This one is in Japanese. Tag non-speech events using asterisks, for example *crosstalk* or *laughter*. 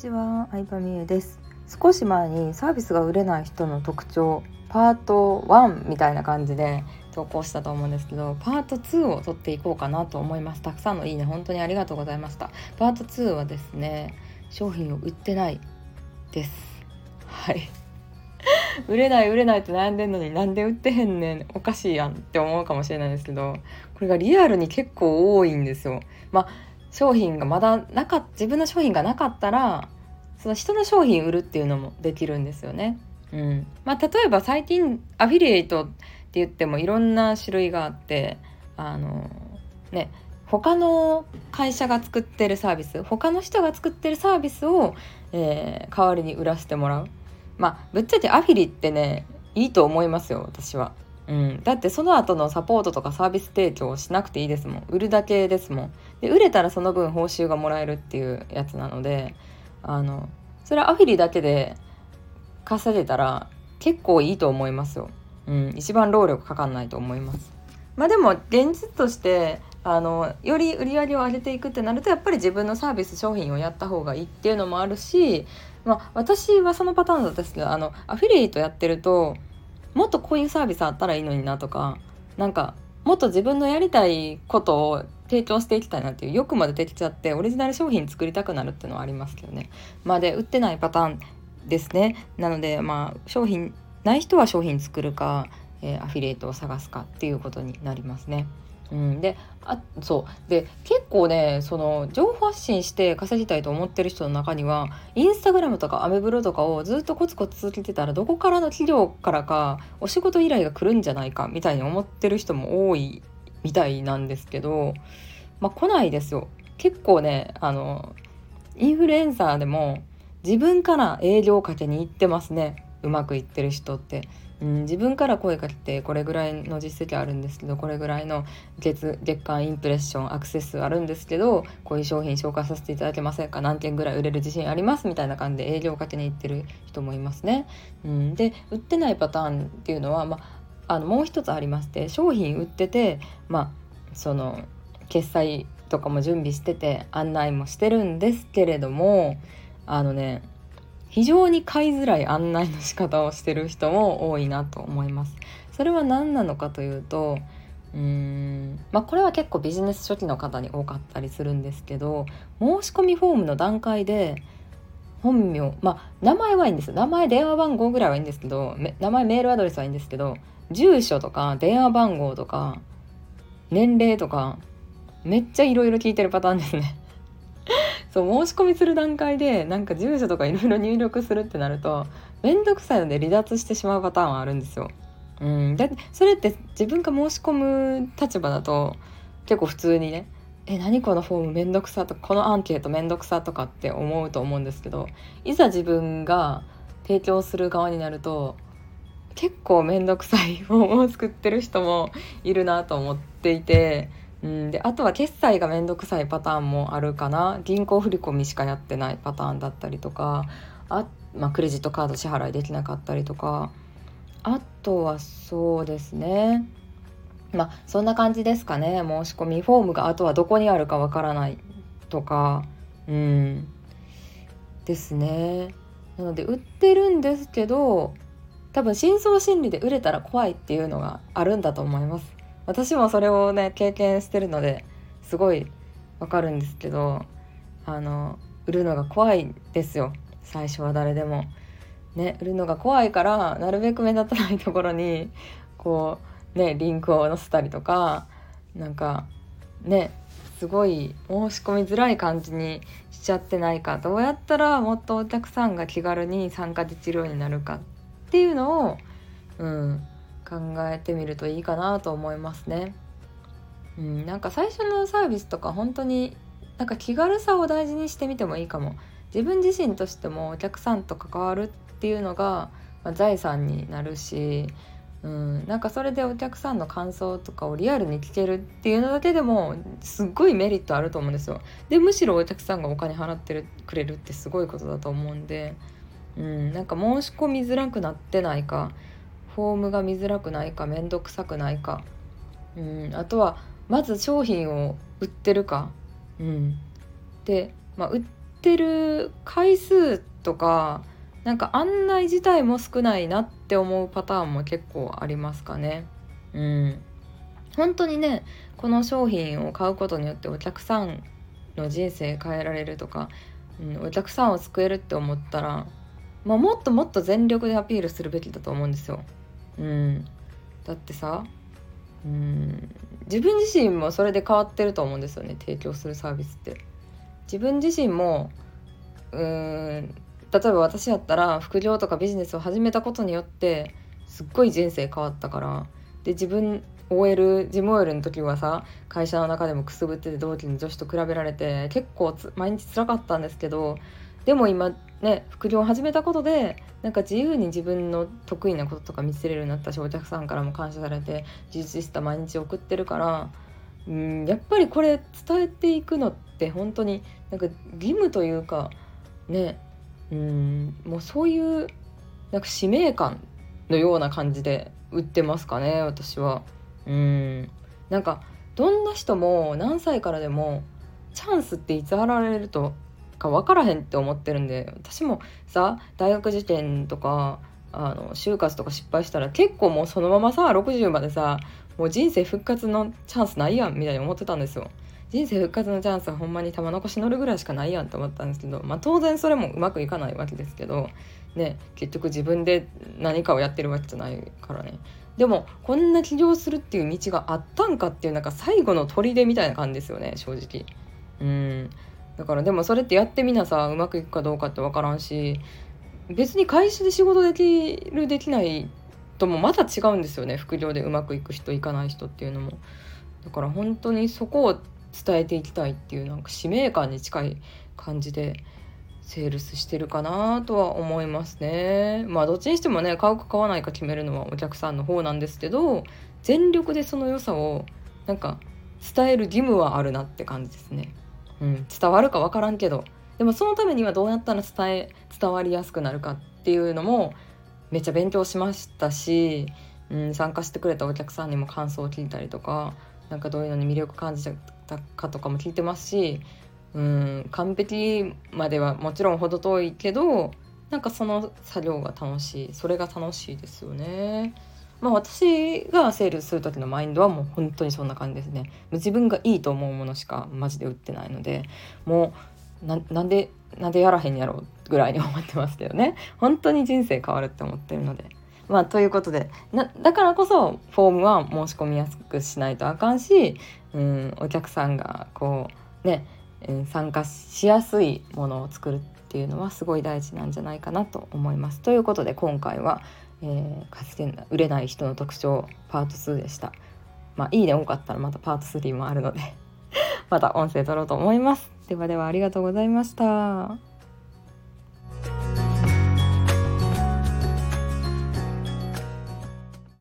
ちは、相葉美優です。少し前にサービスが売れない人の特徴パート1みたいな感じで投稿したと思うんですけどパート2を取っていこうかなと思います。たくさんのいいね本当にありがとうございました。パート2はですね商品を売ってないです。はい。*laughs* 売れない売れないって悩んでんのになんで売ってへんねん。おかしいやんって思うかもしれないですけどこれがリアルに結構多いんですよ。まあ商品がまだなか自分の商品がなかったらその人の商品売るっていうのもできるんですよね。うんまあ、例えば最近アフィリエイトって言ってもいろんな種類があってあのね他の会社が作ってるサービス他の人が作ってるサービスを、えー、代わりに売らせてもらうまあぶっちゃけアフィリってねいいと思いますよ私は。うん、だってその後のサポートとかサービス提供しなくていいですもん。売るだけですもん。で売れたらその分報酬がもらえるっていうやつなのであのそれはアフィリだけで稼げたら結構いいと思いますよ、うん、一番労力かかんないと思います。まあでも現実としてあのより売り上げを上げていくってなるとやっぱり自分のサービス商品をやった方がいいっていうのもあるし、まあ、私はそのパターンだったんですけどあのアフィリエイトやってるともっとこういうサービスあったらいいのになとかなんかもっと自分のやりたいことを提供していきたいなっていう欲までできちゃってオリジナル商品作りたくなるっていうのはありますけどねまあで売ってないパターンですねなのでまあ商品ない人は商品作るか、えー、アフィリエイトを探すかっていうことになりますね。うん、であそう。で結構ねその情報発信して稼ぎたいと思ってる人の中にはインスタグラムとかアメブロとかをずっとコツコツ続けてたらどこからの企業からかお仕事依頼が来るんじゃないかみたいに思ってる人も多いみたいなんですけどまあ来ないですよ。結構ねあのインフルエンサーでも自分から営業をかけに行ってますね。うまくいってる人って。うん、自分から声かけてこれぐらいの実績あるんですけどこれぐらいの月月間インプレッションアクセス数あるんですけどこういう商品紹介させていただけませんか何件ぐらい売れる自信ありますみたいな感じで営業をかけに行ってる人もいますね。うん、で売ってないパターンっていうのは、まあ、あのもう一つありまして商品売ってて、まあ、その決済とかも準備してて案内もしてるんですけれどもあのね非常に買いづらい案内の仕方をしてる人も多いなと思います。それは何なのかというとうーんまあこれは結構ビジネス初期の方に多かったりするんですけど申し込みフォームの段階で本名まあ名前はいいんです名前電話番号ぐらいはいいんですけど名前メールアドレスはいいんですけど住所とか電話番号とか年齢とかめっちゃいろいろ聞いてるパターンですねそう申し込みする段階でなんか住所とかいろいろ入力するってなると面倒くさいので離脱してしまうパターンはあるんですよ。うん、だそれって自分が申し込む立場だと結構普通にね「え何このフォームめんどくさ」とか「このアンケートめんどくさ」とかって思うと思うんですけどいざ自分が提供する側になると結構めんどくさいフォームを作ってる人もいるなと思っていてうん、であとは決済が面倒くさいパターンもあるかな。銀行振込しかやってないパターンだったりとか。あ、まあ、クレジットカード支払いできなかったりとか。あとはそうですね。まあそんな感じですかね。申し込みフォームがあとはどこにあるかわからないとか。うん。ですね。なので売ってるんですけど多分深層心理で売れたら怖いっていうのがあるんだと思います。私もそれをね経験してるのですごいわかるんですけどあの売るのが怖いですよ最初は誰でも。ね売るのが怖いからなるべく目立たないところにこうねリンクを載せたりとかなんかねすごい申し込みづらい感じにしちゃってないかどうやったらもっとお客さんが気軽に参加できるようになるかっていうのを、うん、考えてみるといいかなと思いますね。うん、なんか最初のサービスとか本当になんか気軽さを大事にしてみてもいいかも。自分自身としてもお客さんと関わるっていうのが、まあ、財産になるし、うん、なんかそれでお客さんの感想とかをリアルに聞けるっていうのだけでもすっごいメリットあると思うんですよ。でむしろお客さんがお金払ってるくれるってすごいことだと思うんで、うん、なんか申し込みづらくなってないかフォームが見づらくないか面倒くさくないか、うん、あとはまず商品を売ってるか、うん、で、まあ、売ってる回数とかなんか案内自体も少ないなって思うパターンも結構ありますかね。うん、本当にねこの商品を買うことによってお客さんの人生変えられるとか、うん、お客さんを救えるって思ったら、まあ、もっともっと全力でアピールするべきだと思うんですよ。うん、だってさうん自分自身もそれで変わってると思うんですよね提供するサービスって。自分自身もうん例えば私やったら副業とかビジネスを始めたことによってすっごい人生変わったからで自分 OL 事務 OL の時はさ会社の中でもくすぶってて同期の女子と比べられて結構毎日辛かったんですけどでも今ね副業を始めたことでなんか自由に自分の得意なこととか見せれるようになったしお客さんからも感謝されて充実した毎日を送ってるからうんやっぱりこれ伝えていくのって本当になんか義務というかねうんもうそういうなんか使命感のような感じで売ってますかね私は。うんなんかどんな人も何歳からでもチャンスっていつ現れるとか分からへんって思ってるんで私もさ大学受験とかあの就活とか失敗したら結構もうそのままさ60までさもう人生復活のチャンスないやんみたいに思ってたんですよ。人生復活のチャンスはほんまに玉残し乗るぐらいしかないやんと思ったんですけど、まあ、当然それもうまくいかないわけですけど、ね、結局自分で何かをやってるわけじゃないからね。でもこんな起業するっていう道があったんかっていうなんか最後の砦みたいな感じですよね正直。うん。だからでもそれってやってみなさうまくいくかどうかって分からんし別に会社で仕事できるできないともまた違うんですよね副業でうまくいく人いかない人っていうのもだから本当にそこを伝えていきたいっていうなんか使命感に近い感じでセールスしてるかなとは思いますね。まあどっちにしてもね買うか買わないか決めるのはお客さんの方なんですけど全力でその良さをなんか伝える義務はあるなって感じですね。うん、伝わるか分からんけどでもそのためにはどうやったら伝え伝わりやすくなるかっていうのもめっちゃ勉強しましたし、うん、参加してくれたお客さんにも感想を聞いたりとかなんかどういうのに魅力感じたかとかも聞いてますしうん完璧まではもちろん程遠いけどなんかその作業が楽しいそれが楽しいですよね。まあ私がセールする時のマインドはもう本当にそんな感じですね。自分がいいと思うものしかマジで売ってないのでもうなんでなんでやらへんやろうぐらいに思ってますけどね本当に人生変わるって思ってるので。まあということでだからこそフォームは申し込みやすくしないとあかんし、うん、お客さんがこうね参加しやすいものを作るっていうのはすごい大事なんじゃないかなと思います。ということで今回は、えー、かつて売れない人の特徴パート2でした。まあいいね多かったらまたパート3もあるので *laughs* また音声取ろうと思います。ではではありがとうございました。